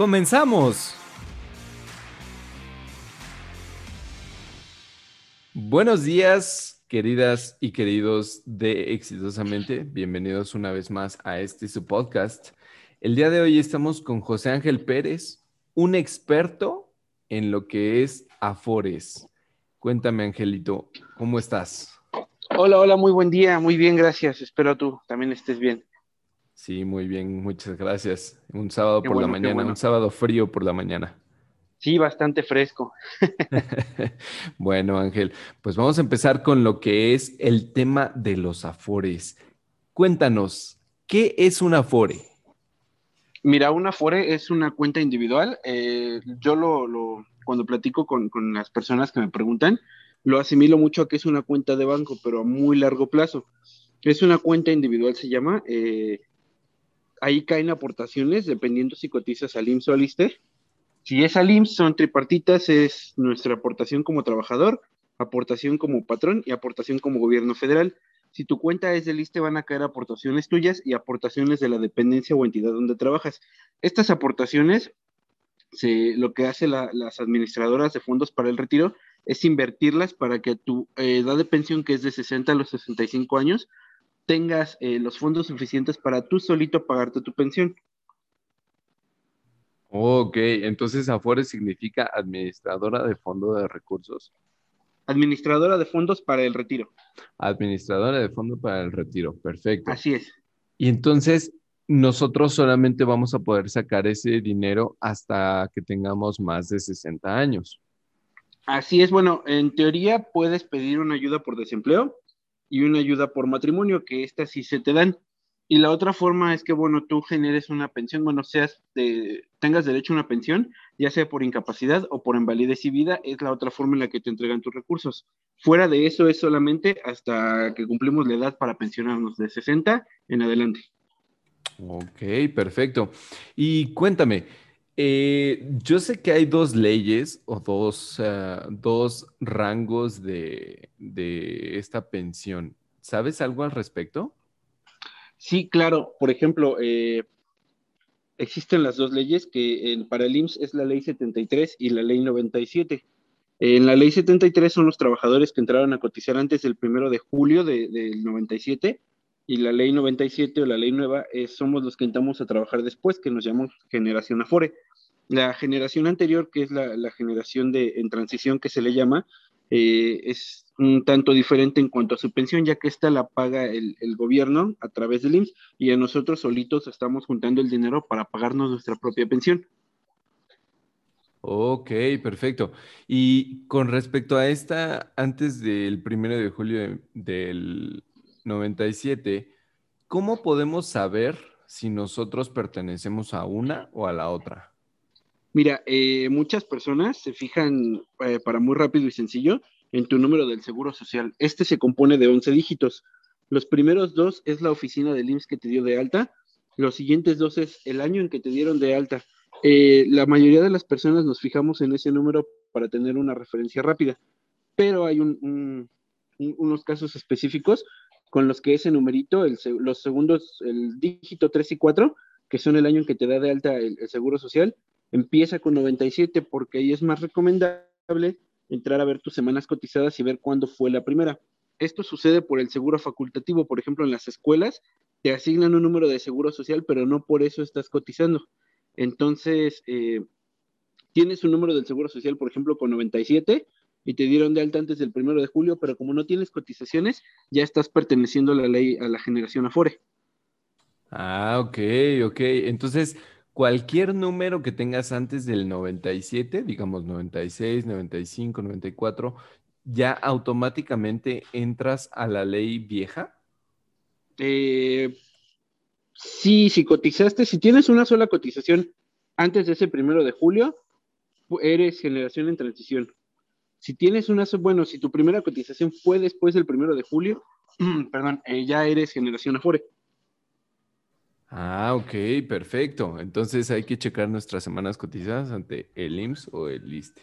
¡comenzamos! Buenos días, queridas y queridos de Exitosamente. Bienvenidos una vez más a este su podcast. El día de hoy estamos con José Ángel Pérez, un experto en lo que es Afores. Cuéntame, Angelito, ¿cómo estás? Hola, hola, muy buen día, muy bien, gracias. Espero tú también estés bien. Sí, muy bien, muchas gracias. Un sábado por la mañana, un sábado frío por la mañana. Sí, bastante fresco. bueno, Ángel, pues vamos a empezar con lo que es el tema de los afores. Cuéntanos, ¿qué es un afore? Mira, un afore es una cuenta individual. Eh, yo lo, cuando platico con, con las personas que me preguntan, lo asimilo mucho a que es una cuenta de banco, pero a muy largo plazo. Es una cuenta individual, se llama. Eh, ahí caen aportaciones dependiendo si cotizas al IMSS o al ISTE. Si es al IMSS, son tripartitas, es nuestra aportación como trabajador, aportación como patrón y aportación como gobierno federal. Si tu cuenta es del ISTE, van a caer aportaciones tuyas y aportaciones de la dependencia o entidad donde trabajas. Estas aportaciones, lo que hacen las administradoras de fondos para el retiro es invertirlas para que tu edad de pensión, que es de 60 a los 65 años, tengas eh, los fondos suficientes para tú solito pagarte tu pensión. Ok, entonces Afore significa administradora de fondo de recursos. Administradora de fondos para el retiro. Administradora de fondos para el retiro, perfecto. Así es. Y entonces nosotros solamente vamos a poder sacar ese dinero hasta que tengamos más de 60 años. Así es, bueno, en teoría puedes pedir una ayuda por desempleo y una ayuda por matrimonio, que estas sí se te dan. Y la otra forma es que, bueno, tú generes una pensión, bueno, seas de, tengas derecho a una pensión, ya sea por incapacidad o por invalidez y vida, es la otra forma en la que te entregan tus recursos. Fuera de eso es solamente hasta que cumplimos la edad para pensionarnos de 60 en adelante. Ok, perfecto. Y cuéntame, eh, yo sé que hay dos leyes o dos, ah, dos rangos de, esta pensión. ¿Sabes algo al respecto? Sí, claro. Por ejemplo, eh, existen las dos leyes que para el IMSS es la ley 73 y la ley 97. En la ley 73 son los trabajadores que entraron a cotizar antes del primero de julio del 97 y la ley 97 o la ley nueva somos los que entramos a trabajar después, que nos llamamos generación Afore. La generación anterior, que es la, generación de, en transición que se le llama, eh, es un tanto diferente en cuanto a su pensión, ya que esta la paga el, gobierno a través del IMSS y a nosotros solitos estamos juntando el dinero para pagarnos nuestra propia pensión. Ok, perfecto. Y con respecto a esta, antes del primero de julio del 97, ¿cómo podemos saber si nosotros pertenecemos a una o a la otra? Mira, eh, muchas personas se fijan eh, para muy rápido y sencillo en tu número del Seguro Social. Este se compone de 11 dígitos. Los primeros dos es la oficina del IMSS que te dio de alta. Los siguientes dos es el año en que te dieron de alta. Eh, la mayoría de las personas nos fijamos en ese número para tener una referencia rápida, pero hay unos casos específicos con los que ese numerito, los segundos, el dígito 3 y 4, que son el año en que te da de alta el Seguro Social, Empieza con 97 porque ahí es más recomendable entrar a ver tus semanas cotizadas y ver cuándo fue la primera. Esto sucede por el seguro facultativo, por ejemplo, en las escuelas te asignan un número de seguro social, pero no por eso estás cotizando. Entonces, eh, tienes un número del seguro social, por ejemplo, con 97 y te dieron de alta antes del primero de julio, pero como no tienes cotizaciones, ya estás perteneciendo a la ley, a la generación Afore. Ah, ok, ok. Entonces, cualquier número que tengas antes del 97, digamos 96, 95, 94, ya automáticamente entras a la ley vieja? Eh, sí, si cotizaste, si tienes una sola cotización antes de ese primero de julio, eres generación en transición. Si tienes una, bueno, si tu primera cotización fue después del primero de julio, perdón, eh, ya eres generación Afore. Ah, ok, perfecto. Entonces hay que checar nuestras semanas cotizadas ante el IMSS o el ISTE.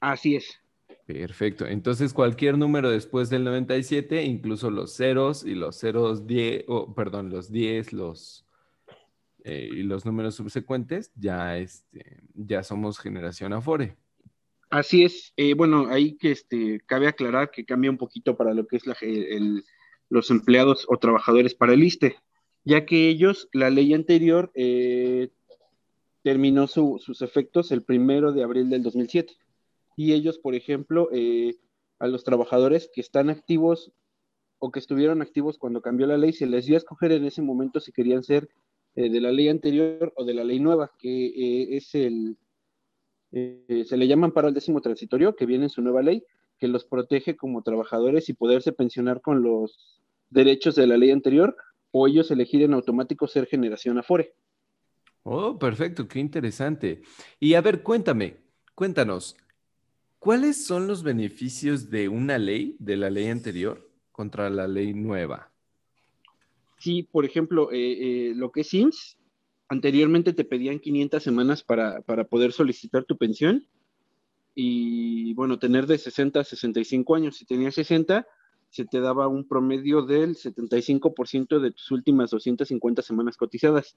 Así es. Perfecto. Entonces cualquier número después del 97, incluso los ceros y los ceros 10, o perdón, los 10, los eh, y los números subsecuentes, ya, este, ya somos generación Afore. Así es. Eh, bueno, ahí que este, cabe aclarar que cambia un poquito para lo que es la, el, los empleados o trabajadores para el ISTE ya que ellos, la ley anterior eh, terminó sus efectos el primero de abril del 2007. Y ellos, por ejemplo, eh, a los trabajadores que están activos o que estuvieron activos cuando cambió la ley, se les dio a escoger en ese momento si querían ser eh, de la ley anterior o de la ley nueva, que es el, se le llaman para el décimo transitorio, que viene en su nueva ley, que los protege como trabajadores y poderse pensionar con los derechos de la ley anterior o ellos elegir en automático ser generación Afore. Oh, perfecto, qué interesante. Y a ver, cuéntame, cuéntanos, ¿cuáles son los beneficios de una ley, de la ley anterior, contra la ley nueva? Sí, por ejemplo, eh, eh, lo que es IMSS, anteriormente te pedían 500 semanas para, para poder solicitar tu pensión y, bueno, tener de 60 a 65 años. Si tenías 60, se te daba un promedio del 75% de tus últimas 250 semanas cotizadas.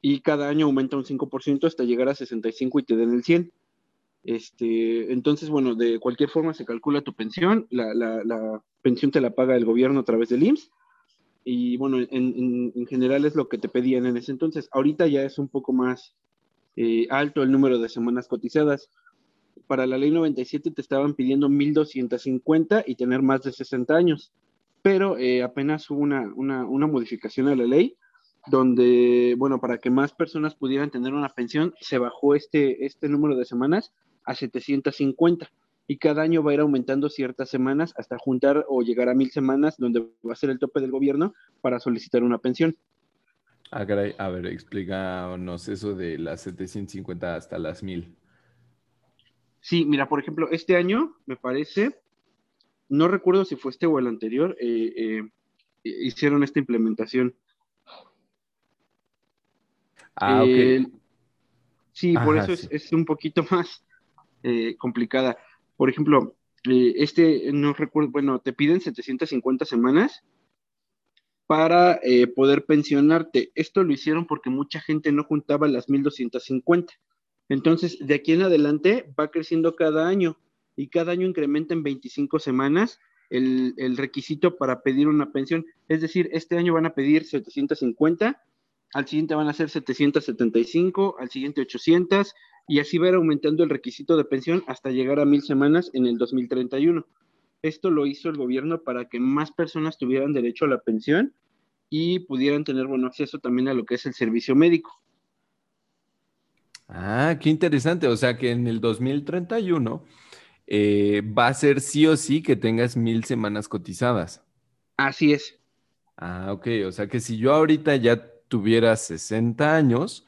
Y cada año aumenta un 5% hasta llegar a 65 y te den el 100. Este, entonces, bueno, de cualquier forma se calcula tu pensión, la, pensión te la paga el gobierno a través del IMSS, y bueno, en, general es lo que te pedían en ese entonces. Ahorita ya es un poco más eh, alto el número de semanas cotizadas para la ley 97 te estaban pidiendo 1.250 y tener más de 60 años, pero eh, apenas hubo una, una, modificación a la ley donde, bueno, para que más personas pudieran tener una pensión, se bajó este, este número de semanas a 750 y cada año va a ir aumentando ciertas semanas hasta juntar o llegar a mil semanas, donde va a ser el tope del gobierno para solicitar una pensión. Ah, a ver, explícanos eso de las 750 hasta las mil. Sí, mira, por ejemplo, este año, me parece, no recuerdo si fue este o el anterior, eh, eh, hicieron esta implementación. Ah, ok. Eh, sí, por eso Es, un poquito más complicada. Por ejemplo, este, no recuerdo, bueno, te piden 750 semanas para poder pensionarte. Esto lo hicieron porque mucha gente no juntaba las 1250. Entonces, de aquí en adelante va creciendo cada año y cada año incrementa en 25 semanas el, requisito para pedir una pensión. Es decir, este año van a pedir 750, al siguiente van a ser 775, al siguiente 800 y así va a ir aumentando el requisito de pensión hasta llegar a mil semanas en el 2031. Esto lo hizo el gobierno para que más personas tuvieran derecho a la pensión y pudieran tener buen acceso también a lo que es el servicio médico. Ah, qué interesante. O sea que en el 2031 eh, va a ser sí o sí que tengas mil semanas cotizadas. Así es. Ah, ok. O sea que si yo ahorita ya tuviera 60 años,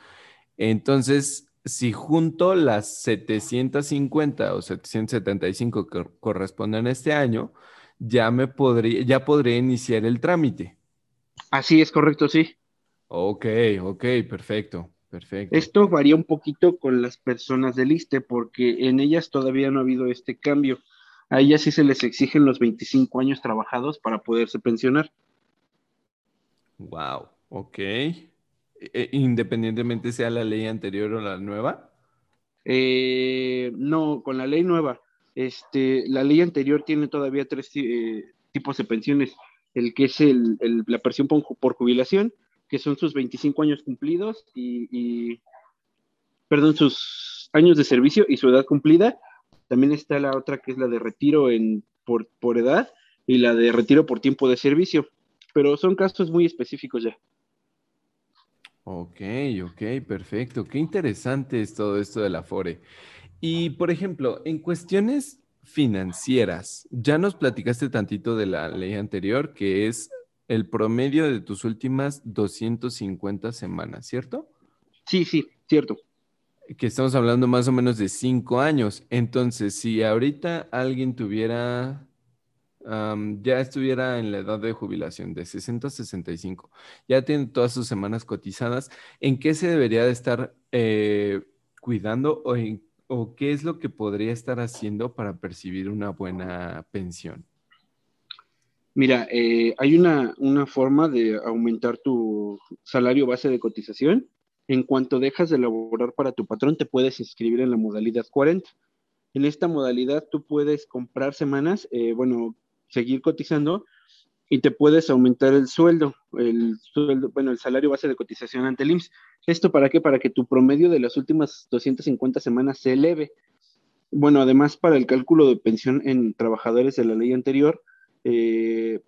entonces si junto las 750 o 775 que corresponden a este año, ya me podría, ya podría iniciar el trámite. Así es, correcto, sí. Ok, ok, perfecto. Perfecto. Esto varía un poquito con las personas del ISTE porque en ellas todavía no ha habido este cambio. A ellas sí se les exigen los 25 años trabajados para poderse pensionar. Wow, ok. E, e, independientemente sea la ley anterior o la nueva. Eh, no, con la ley nueva. Este, la ley anterior tiene todavía tres eh, tipos de pensiones. El que es el, la pensión por jubilación, que son sus 25 años cumplidos y, perdón, sus años de servicio y su edad cumplida. También está la otra que es la de retiro en, por, por edad y la de retiro por tiempo de servicio, pero son casos muy específicos ya. Ok, ok, perfecto. Qué interesante es todo esto de la FORE. Y, por ejemplo, en cuestiones financieras, ya nos platicaste tantito de la ley anterior, que es el promedio de tus últimas 250 semanas, ¿cierto? Sí, sí, cierto. que estamos hablando más o menos de cinco años. Entonces, si ahorita alguien tuviera, ya estuviera en la edad de jubilación de 60 a 65, ya tiene todas sus semanas cotizadas, ¿en qué se debería de estar eh, cuidando o, o qué es lo que podría estar haciendo para percibir una buena pensión? Mira, eh, hay una, una, forma de aumentar tu salario base de cotización. En cuanto dejas de laborar para tu patrón, te puedes inscribir en la modalidad 40. En esta modalidad tú puedes comprar semanas, eh, bueno, seguir cotizando y te puedes aumentar el sueldo, el sueldo, bueno, el salario base de cotización ante el IMSS. ¿Esto para qué? Para que tu promedio de las últimas 250 semanas se eleve. Bueno, además para el cálculo de pensión en trabajadores de la ley anterior, eh,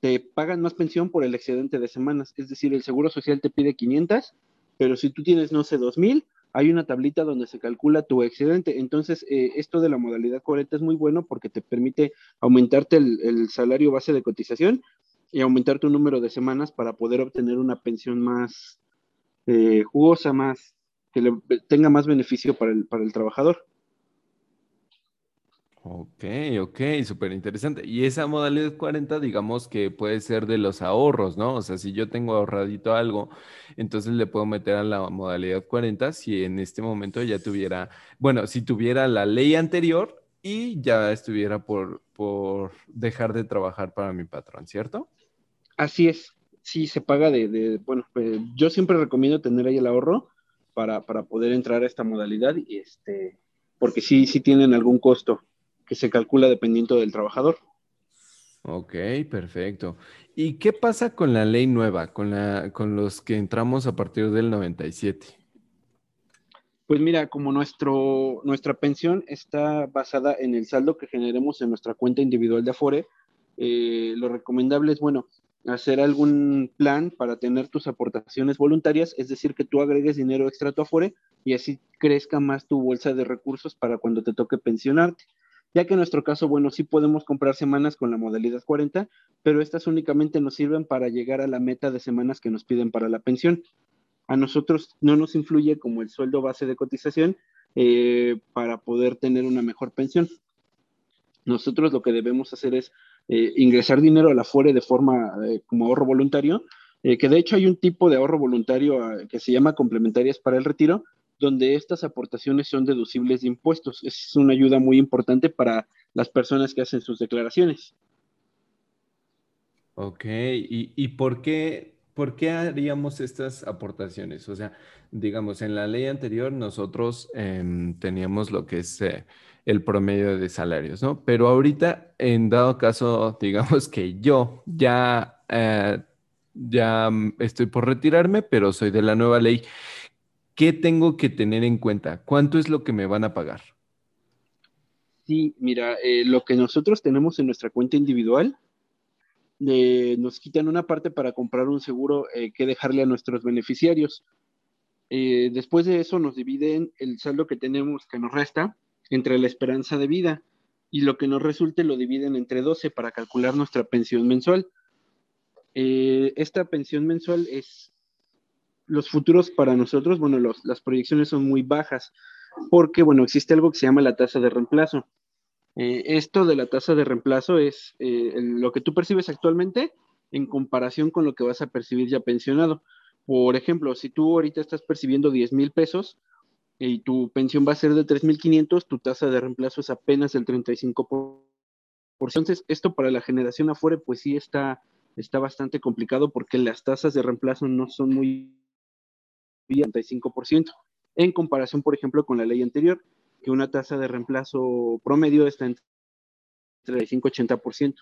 te pagan más pensión por el excedente de semanas. Es decir, el Seguro Social te pide 500, pero si tú tienes, no sé, 2000, hay una tablita donde se calcula tu excedente. Entonces, eh, esto de la modalidad 40 es muy bueno porque te permite aumentarte el, salario base de cotización y aumentar tu número de semanas para poder obtener una pensión más eh, jugosa, más que le, tenga más beneficio para el, para el trabajador. Ok, ok, súper interesante. Y esa modalidad 40, digamos que puede ser de los ahorros, ¿no? O sea, si yo tengo ahorradito algo, entonces le puedo meter a la modalidad 40 si en este momento ya tuviera, bueno, si tuviera la ley anterior y ya estuviera por, por dejar de trabajar para mi patrón, ¿cierto? Así es, sí, se paga de, bueno, pues, yo siempre recomiendo tener ahí el ahorro para, para poder entrar a esta modalidad y este, porque sí, sí tienen algún costo que se calcula dependiendo del trabajador. Ok, perfecto. ¿Y qué pasa con la ley nueva, con, la, con los que entramos a partir del 97? Pues mira, como nuestro, nuestra pensión está basada en el saldo que generemos en nuestra cuenta individual de Afore, eh, lo recomendable es, bueno, hacer algún plan para tener tus aportaciones voluntarias, es decir, que tú agregues dinero extra a tu Afore y así crezca más tu bolsa de recursos para cuando te toque pensionarte ya que en nuestro caso, bueno, sí podemos comprar semanas con la modalidad 40, pero estas únicamente nos sirven para llegar a la meta de semanas que nos piden para la pensión. A nosotros no nos influye como el sueldo base de cotización eh, para poder tener una mejor pensión. Nosotros lo que debemos hacer es eh, ingresar dinero a la FORE de forma eh, como ahorro voluntario, que de hecho hay un tipo de ahorro voluntario ah, que se llama complementarias para el retiro, donde estas aportaciones son deducibles de impuestos. Es una ayuda muy importante para las personas que hacen sus declaraciones. Ok, ¿y, por, qué, por qué haríamos estas aportaciones? O sea, digamos, en la ley anterior nosotros em, teníamos lo que es eh, el promedio de salarios, ¿no? Pero ahorita, en dado caso, digamos que yo ya, eh, ya estoy por retirarme, pero soy de la nueva ley. ¿Qué tengo que tener en cuenta? ¿Cuánto es lo que me van a pagar? Sí, mira, eh, lo que nosotros tenemos en nuestra cuenta individual, eh, nos quitan una parte para comprar un seguro eh, que dejarle a nuestros beneficiarios. después de eso nos dividen el saldo que tenemos que nos resta entre la esperanza de vida y lo que nos resulte lo dividen entre 12 para calcular nuestra pensión mensual. esta pensión mensual es los futuros para nosotros, bueno, las proyecciones son muy bajas, porque, bueno, existe algo que se llama la tasa de reemplazo. Eh, esto de la tasa de reemplazo es eh, lo que tú percibes actualmente en comparación con lo que vas a percibir ya pensionado. Por ejemplo, si tú ahorita estás percibiendo 10 mil pesos y tu pensión va a ser de 3.500, tu tasa de reemplazo es apenas el 35%. Entonces, esto para la generación afuera, pues sí está, está bastante complicado porque las tasas de reemplazo no son muy 35%, en comparación, por ejemplo, con la ley anterior, que una tasa de reemplazo promedio está entre 35 y 80%.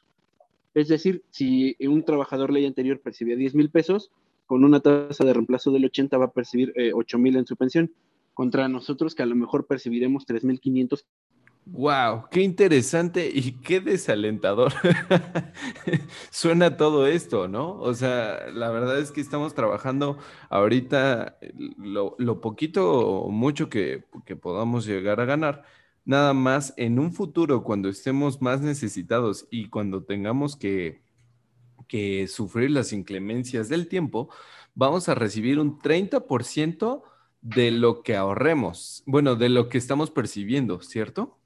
Es decir, si un trabajador ley anterior percibía 10 mil pesos, con una tasa de reemplazo del 80 va a percibir 8 eh, mil en su pensión, contra nosotros que a lo mejor percibiremos 3.500 Wow, qué interesante y qué desalentador suena todo esto, ¿no? O sea, la verdad es que estamos trabajando ahorita lo, poquito o mucho que, podamos llegar a ganar, nada más en un futuro cuando estemos más necesitados y cuando tengamos que, que sufrir las inclemencias del tiempo, vamos a recibir un 30% de lo que ahorremos, bueno, de lo que estamos percibiendo, ¿cierto?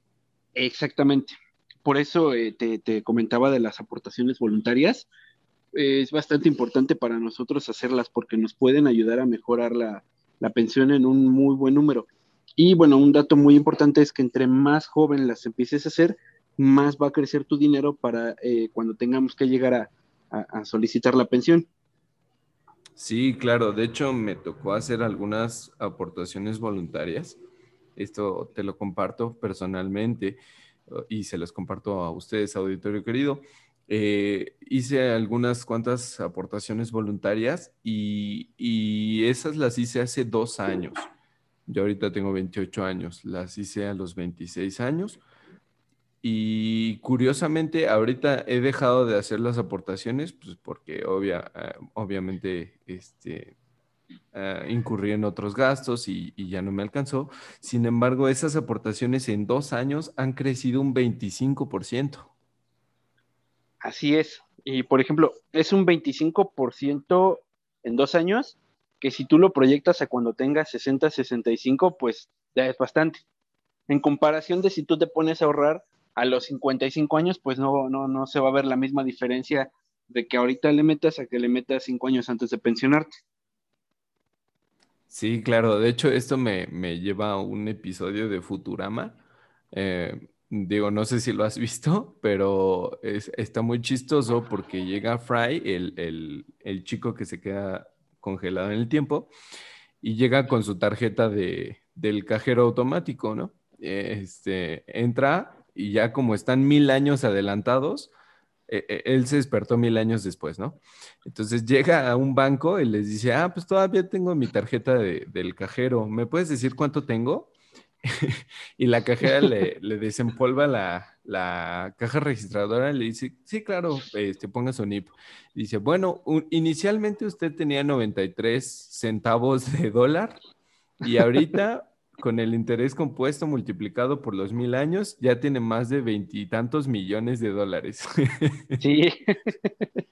Exactamente. Por eso eh, te, comentaba de las aportaciones voluntarias. es bastante importante para nosotros hacerlas porque nos pueden ayudar a mejorar la, la pensión en un muy buen número. Y bueno, un dato muy importante es que entre más joven las empieces a hacer, más va a crecer tu dinero para eh, cuando tengamos que llegar a, solicitar la pensión. Sí, claro. De hecho, me tocó hacer algunas aportaciones voluntarias. Esto te lo comparto personalmente y se los comparto a ustedes, auditorio querido. Eh, hice algunas cuantas aportaciones voluntarias y, y, esas las hice hace dos años. Yo ahorita tengo 28 años, las hice a los 26 años y curiosamente, ahorita he dejado de hacer las aportaciones, pues porque obvia, ah, obviamente este, ah, incurrí en otros gastos y, ya no me alcanzó. Sin embargo, esas aportaciones en dos años han crecido un 25%. Así es. Y por ejemplo, es un 25% en dos años, que si tú lo proyectas a cuando tengas 60, 65, pues ya es bastante. En comparación de si tú te pones a ahorrar a los 55 años, pues no, no, no se va a ver la misma diferencia de que ahorita le metas a que le metas 5 años antes de pensionarte. Sí, claro. De hecho, esto me, lleva a un episodio de Futurama. Eh, digo, no sé si lo has visto, pero está muy chistoso porque llega Fry, el, el, chico que se queda congelado en el tiempo, y llega con su tarjeta de, del cajero automático, ¿no? Este, entra y ya como están mil años adelantados, él se despertó mil años después, ¿no? Entonces llega a un banco y les dice, ah, pues todavía tengo mi tarjeta del cajero, ¿me puedes decir cuánto tengo? y la cajera le, desempolva la, caja registradora y le dice, sí, claro, este, ponga su NIP. Dice, bueno, inicialmente usted tenía 93 centavos de dólar y ahorita con el interés compuesto multiplicado por los mil años, ya tiene más de veintitantos millones de dólares. Sí,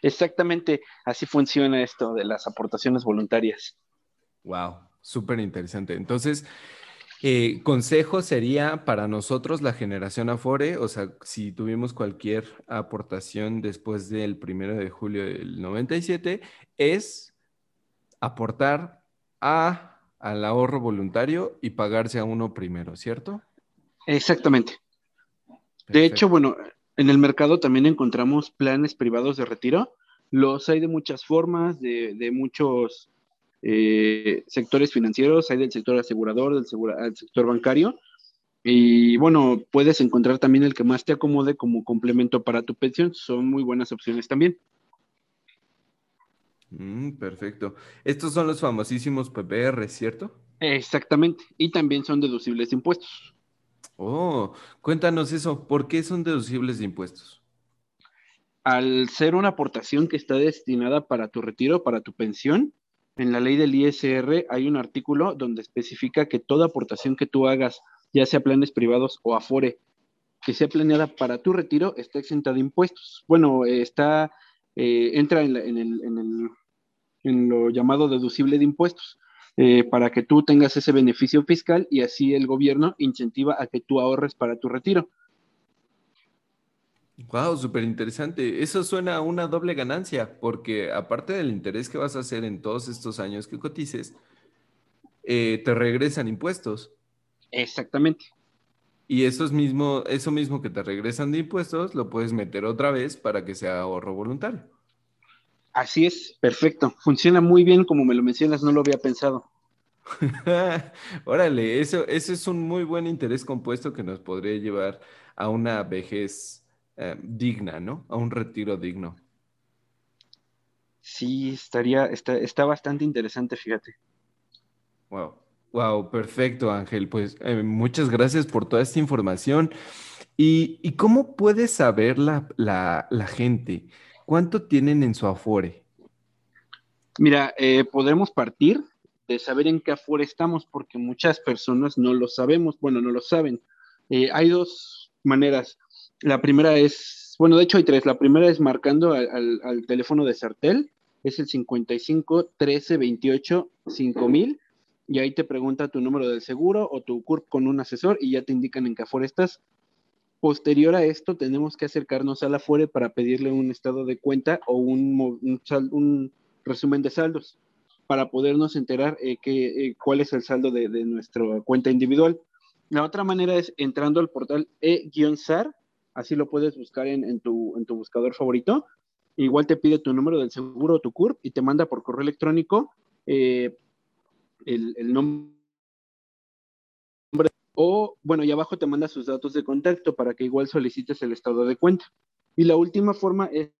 exactamente así funciona esto de las aportaciones voluntarias. Wow, súper interesante. Entonces, eh, consejo sería para nosotros, la generación Afore, o sea, si tuvimos cualquier aportación después del primero de julio del 97, es aportar a al ahorro voluntario y pagarse a uno primero, ¿cierto? Exactamente. De hecho, bueno, en el mercado también encontramos planes privados de retiro. Los hay de muchas formas, de, muchos eh, sectores financieros, hay del sector asegurador, del, del sector bancario. Y bueno, puedes encontrar también el que más te acomode como complemento para tu pensión. Son muy buenas opciones también. Mm, perfecto. Estos son los famosísimos PPR, ¿cierto? Exactamente. Y también son deducibles de impuestos. Oh, cuéntanos eso. ¿Por qué son deducibles de impuestos? Al ser una aportación que está destinada para tu retiro, para tu pensión, en la ley del ISR hay un artículo donde especifica que toda aportación que tú hagas, ya sea planes privados o afore, que sea planeada para tu retiro, está exenta de impuestos. Bueno, está eh, entra en, el, en, lo llamado deducible de impuestos, eh, para que tú tengas ese beneficio fiscal y así el gobierno incentiva a que tú ahorres para tu retiro. Wow, súper interesante. Eso suena a una doble ganancia, porque aparte del interés que vas a hacer en todos estos años que cotices, eh, te regresan impuestos. Exactamente. Y eso mismo, eso mismo que te regresan de impuestos, lo puedes meter otra vez para que sea ahorro voluntario. Así es, perfecto. Funciona muy bien como me lo mencionas, no lo había pensado. Órale, eso, eso es un muy buen interés compuesto que nos podría llevar a una vejez eh, digna, ¿no? A un retiro digno. Sí, estaría, está, está bastante interesante, fíjate. Wow. Wow, perfecto, Ángel. Pues eh, muchas gracias por toda esta información. ¿Y, cómo puede saber la, gente cuánto tienen en su Afore? Mira, eh, podemos partir de saber en qué Afore estamos, porque muchas personas no lo sabemos, bueno, no lo saben. Eh, hay dos maneras. La primera es, bueno, de hecho hay tres. La primera es marcando al, al teléfono de Sartel, es el 55 13 28 5000 y ahí te pregunta tu número del seguro o tu CURP con un asesor y ya te indican en qué Afore estás. Posterior a esto, tenemos que acercarnos a la Afore para pedirle un estado de cuenta o un, resumen de saldos para podernos enterar eh, eh, cuál es el saldo de, nuestra cuenta individual. La otra manera es entrando al portal e-sar, así lo puedes buscar en, tu, buscador favorito. Igual te pide tu número del seguro o tu CURP y te manda por correo electrónico eh, el nombre o, bueno, y abajo te manda sus datos de contacto para que igual solicites el estado de cuenta. Y la última forma es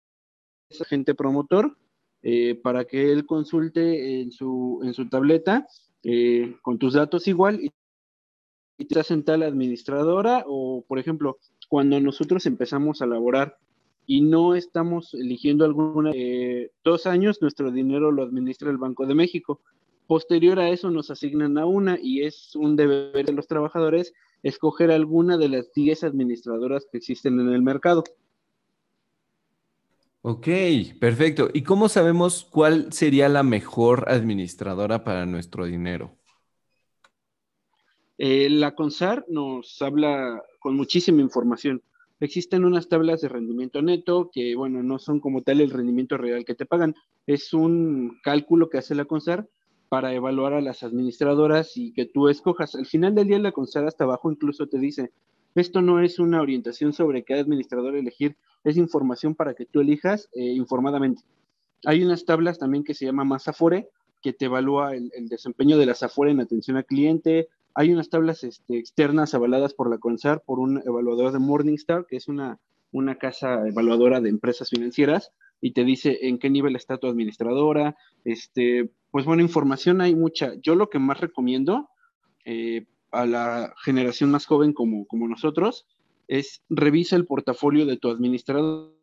agente promotor eh, para que él consulte en su, en su tableta eh, con tus datos igual y, te hacen tal administradora o, por ejemplo, cuando nosotros empezamos a laborar y no estamos eligiendo alguna, eh, dos años, nuestro dinero lo administra el Banco de México. Posterior a eso nos asignan a una y es un deber de los trabajadores escoger alguna de las 10 administradoras que existen en el mercado. Ok, perfecto. ¿Y cómo sabemos cuál sería la mejor administradora para nuestro dinero? Eh, la CONSAR nos habla con muchísima información. Existen unas tablas de rendimiento neto que, bueno, no son como tal el rendimiento real que te pagan. Es un cálculo que hace la CONSAR para evaluar a las administradoras y que tú escojas. Al final del día, la CONSAR hasta abajo incluso te dice, esto no es una orientación sobre qué administrador elegir, es información para que tú elijas eh, informadamente. Hay unas tablas también que se llama Masafore, que te evalúa el, desempeño de las Afore en atención al cliente. Hay unas tablas este, externas avaladas por la CONSAR, por un evaluador de Morningstar, que es una, una casa evaluadora de empresas financieras, y te dice en qué nivel está tu administradora, este, pues bueno, información hay mucha. Yo lo que más recomiendo eh, a la generación más joven como, como nosotros es revisa el portafolio de tu administrador.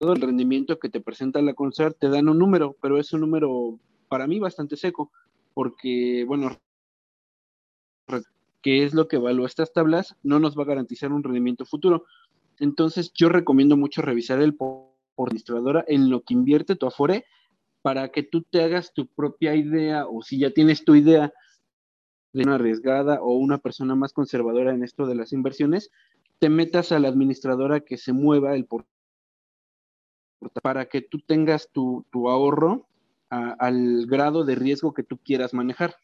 El rendimiento que te presenta la CONSAR te dan un número, pero es un número para mí bastante seco, porque, bueno, que es lo que evalúa estas tablas, no nos va a garantizar un rendimiento futuro. Entonces, yo recomiendo mucho revisar el por administradora en lo que invierte tu Afore para que tú te hagas tu propia idea o si ya tienes tu idea de una arriesgada o una persona más conservadora en esto de las inversiones, te metas a la administradora que se mueva el por para que tú tengas tu, ahorro al grado de riesgo que tú quieras manejar.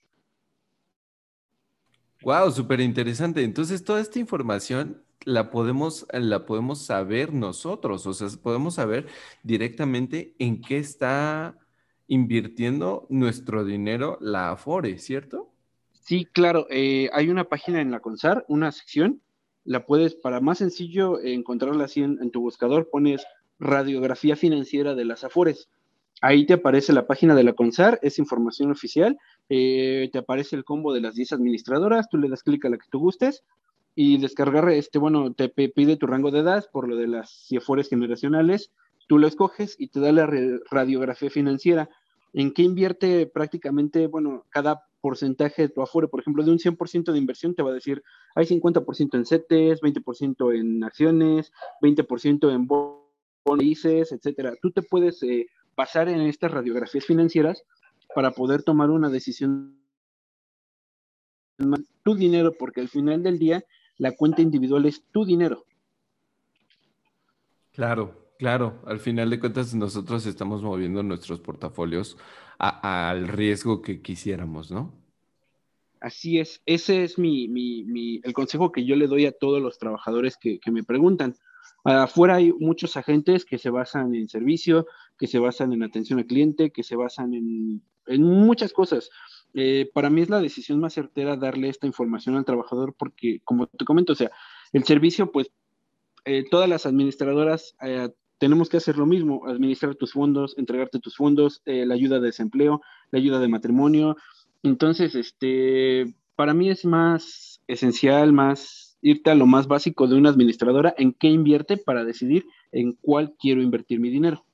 Wow, súper interesante. Entonces, toda esta información la podemos, la podemos saber nosotros, o sea, podemos saber directamente en qué está invirtiendo nuestro dinero la Afore, ¿cierto? Sí, claro. Eh, hay una página en la CONSAR, una sección. La puedes, para más sencillo, encontrarla así en, tu buscador, pones radiografía financiera de las Afores. Ahí te aparece la página de la CONSAR, es información oficial. Eh, te aparece el combo de las 10 administradoras, tú le das clic a la que tú gustes y descargar, este, bueno, te pide tu rango de edad por lo de las Afores generacionales. Tú lo escoges y te da la radiografía financiera en qué invierte prácticamente, bueno, cada porcentaje de tu Afore, por ejemplo, de un 100% de inversión te va a decir, hay 50% en CETES, 20% en acciones, 20% en bonos, etcétera. Tú te puedes eh, basar en estas radiografías financieras para poder tomar una decisión tu dinero, porque al final del día la cuenta individual es tu dinero. Claro, Claro, al final de cuentas nosotros estamos moviendo nuestros portafolios al riesgo que quisiéramos, ¿no? Así es, ese es mi, mi, el consejo que yo le doy a todos los trabajadores que, me preguntan. Afuera hay muchos agentes que se basan en servicio, que se basan en atención al cliente, que se basan en, muchas cosas. Eh, para mí es la decisión más certera darle esta información al trabajador porque, como te comento, o sea, el servicio, pues eh, todas las administradoras eh, tenemos que hacer lo mismo, administrar tus fondos, entregarte tus fondos, eh, la ayuda de desempleo, la ayuda de matrimonio. Entonces, este, para mí es más esencial, más irte a lo más básico de una administradora, en qué invierte para decidir en cuál quiero invertir mi dinero.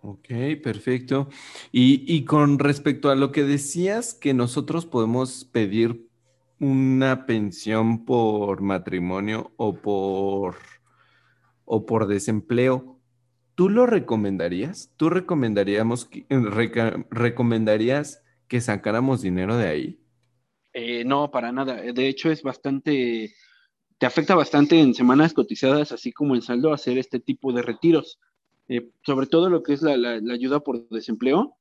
Ok, perfecto. Y, y con respecto a lo que decías, que nosotros podemos pedir una pensión por matrimonio o por o por desempleo, ¿tú lo recomendarías? ¿Tú recomendaríamos, recomendarías que sacáramos dinero de ahí? Eh, no, para nada. De hecho, es bastante, te afecta bastante en semanas cotizadas, así como en saldo, hacer este tipo de retiros. Eh, sobre todo lo que es la, ayuda por desempleo.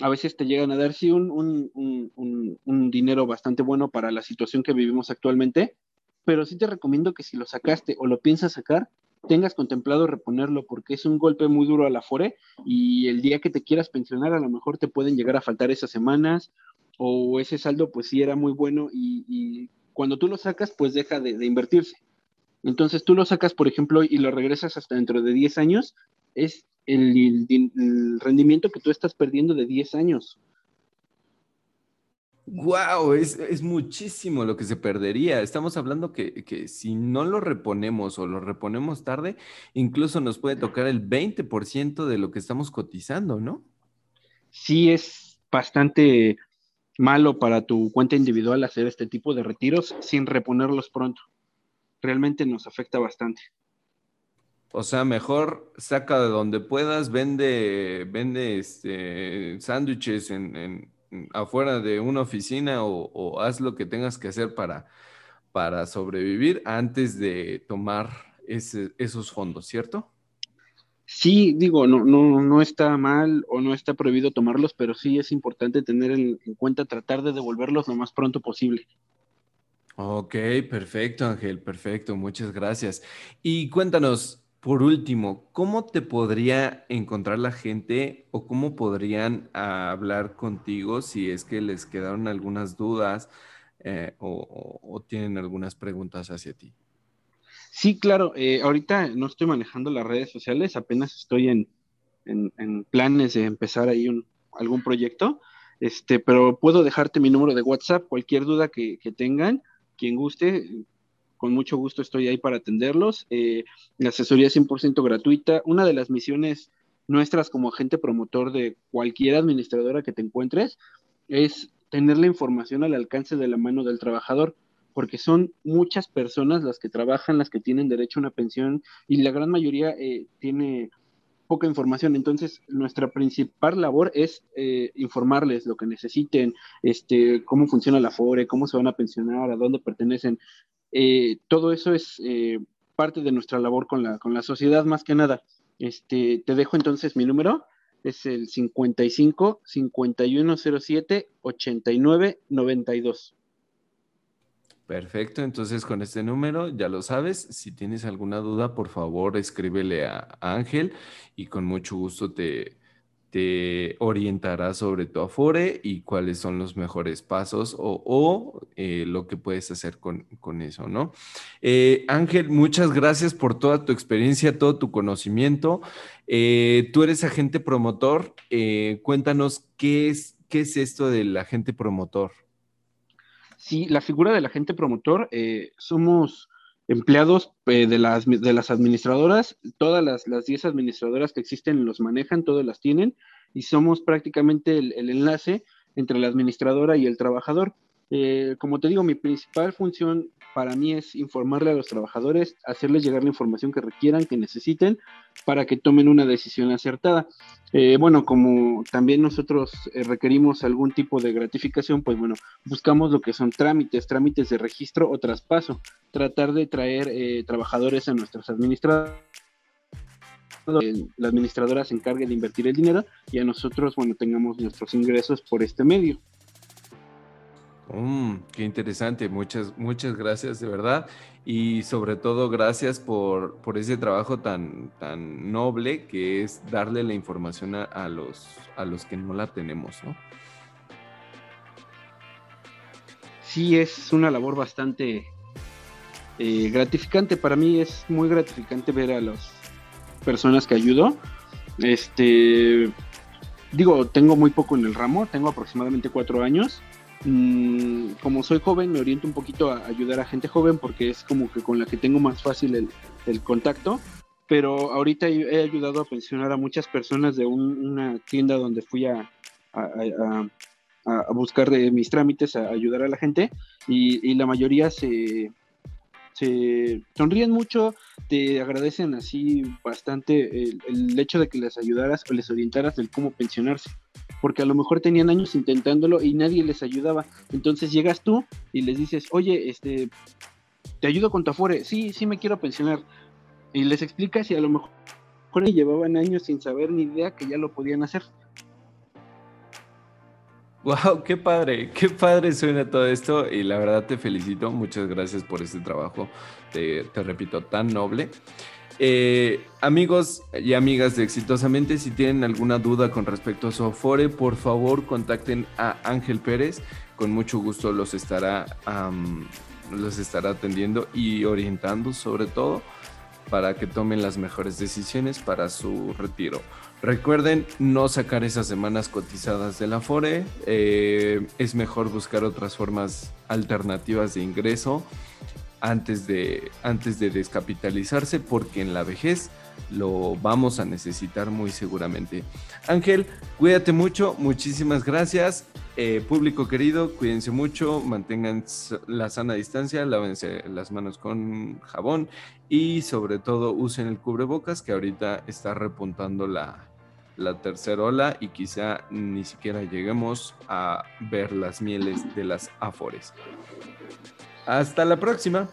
A veces te llegan a dar, sí, un, un, dinero bastante bueno para la situación que vivimos actualmente, pero sí te recomiendo que si lo sacaste o lo piensas sacar, tengas contemplado reponerlo porque es un golpe muy duro a la FORE y el día que te quieras pensionar a lo mejor te pueden llegar a faltar esas semanas o ese saldo pues sí era muy bueno y, cuando tú lo sacas pues deja de, invertirse. Entonces tú lo sacas, por ejemplo, y lo regresas hasta dentro de 10 años, es el, el rendimiento que tú estás perdiendo de 10 años. Wow, es, muchísimo lo que se perdería. Estamos hablando que, que, si no lo reponemos o lo reponemos tarde, incluso nos puede tocar el 20% de lo que estamos cotizando, ¿no? Sí, es bastante malo para tu cuenta individual hacer este tipo de retiros sin reponerlos pronto. Realmente nos afecta bastante. O sea, mejor saca de donde puedas, vende, vende este, sándwiches en afuera de una oficina o, haz lo que tengas que hacer para, para sobrevivir antes de tomar esos fondos, ¿cierto? Sí, digo, no, no, no está mal o no está prohibido tomarlos, pero sí es importante tener en, en cuenta tratar de devolverlos lo más pronto posible. Ok, perfecto, Ángel, perfecto, muchas gracias. Y cuéntanos, por último, ¿cómo te podría encontrar la gente o cómo podrían hablar contigo si es que les quedaron algunas dudas eh, o, tienen algunas preguntas hacia ti? Sí, claro. Eh, ahorita no estoy manejando las redes sociales, apenas estoy en, planes de empezar ahí algún proyecto, este, pero puedo dejarte mi número de WhatsApp, cualquier duda que tengan, quien guste, con mucho gusto estoy ahí para atenderlos. Eh, la asesoría es 100% gratuita. Una de las misiones nuestras como agente promotor de cualquier administradora que te encuentres es tener la información al alcance de la mano del trabajador, porque son muchas personas las que trabajan, las que tienen derecho a una pensión y la gran mayoría eh, tiene poca información. Entonces, nuestra principal labor es eh, informarles lo que necesiten, este, cómo funciona la FORE, cómo se van a pensionar, a dónde pertenecen. Eh, todo eso es eh, parte de nuestra labor con la, con la sociedad, más que nada. Este, te dejo entonces mi número, es el 55 5107 89 92. Perfecto, entonces con este número ya lo sabes. Si tienes alguna duda, por favor escríbele a Ángel y con mucho gusto te, te orientará sobre tu Afore y cuáles son los mejores pasos o, eh, lo que puedes hacer con, eso, ¿no? Eh, Ángel, muchas gracias por toda tu experiencia, todo tu conocimiento. Eh, tú eres agente promotor. cuéntanos qué es, qué es esto del agente promotor. Sí, la figura del agente promotor, somos empleados eh, de, las, de las administradoras, todas las, las 10 administradoras que existen los manejan, todas las tienen, y somos prácticamente el, enlace entre la administradora y el trabajador. Eh, como te digo, mi principal función para mí es informarle a los trabajadores, hacerles llegar la información que requieran, que necesiten, para que tomen una decisión acertada. Eh, bueno, como también nosotros eh, requerimos algún tipo de gratificación, pues bueno, buscamos lo que son trámites, trámites de registro o traspaso, tratar de traer eh, trabajadores a nuestros administradores la administradora se encargue de invertir el dinero y a nosotros, bueno, tengamos nuestros ingresos por este medio. Mm, qué interesante, muchas, muchas gracias de verdad y sobre todo gracias por, ese trabajo tan, tan noble que es darle la información a, los, a los que no la tenemos, ¿no? Sí, es una labor bastante eh, gratificante. Para mí es muy gratificante ver a las personas que ayudo. Este, digo, tengo muy poco en el ramo, tengo aproximadamente cuatro años Mm, como soy joven, me oriento un poquito a ayudar a gente joven porque es como que con la que tengo más fácil el, contacto. Pero ahorita he ayudado a pensionar a muchas personas de una tienda donde fui a, buscar mis trámites, a ayudar a la gente y, la mayoría se, se sonríen mucho, te agradecen así bastante el, el, hecho de que les ayudaras o les orientaras del cómo pensionarse. Porque a lo mejor tenían años intentándolo y nadie les ayudaba. Entonces llegas tú y les dices, oye, este, te ayudo con tu Afore, sí, sí me quiero pensionar. Y les explicas y a lo mejor llevaban años sin saber ni idea que ya lo podían hacer. Wow, qué padre, qué padre suena todo esto y la verdad te felicito, muchas gracias por este trabajo, te, repito, tan noble. Eh, amigos y amigas de Exitosamente, si tienen alguna duda con respecto a su Afore, por favor contacten a Ángel Pérez, con mucho gusto los estará, los estará atendiendo y orientando sobre todo para que tomen las mejores decisiones para su retiro. Recuerden no sacar esas semanas cotizadas de la FORE. Eh, es mejor buscar otras formas alternativas de ingreso antes de, antes de descapitalizarse porque en la vejez lo vamos a necesitar muy seguramente. Ángel, cuídate mucho, muchísimas gracias. Eh, público querido, cuídense mucho, mantengan la sana distancia, lávense las manos con jabón y sobre todo usen el cubrebocas que ahorita está repuntando la, la tercera ola y quizá ni siquiera lleguemos a ver las mieles de las afores. Hasta la próxima.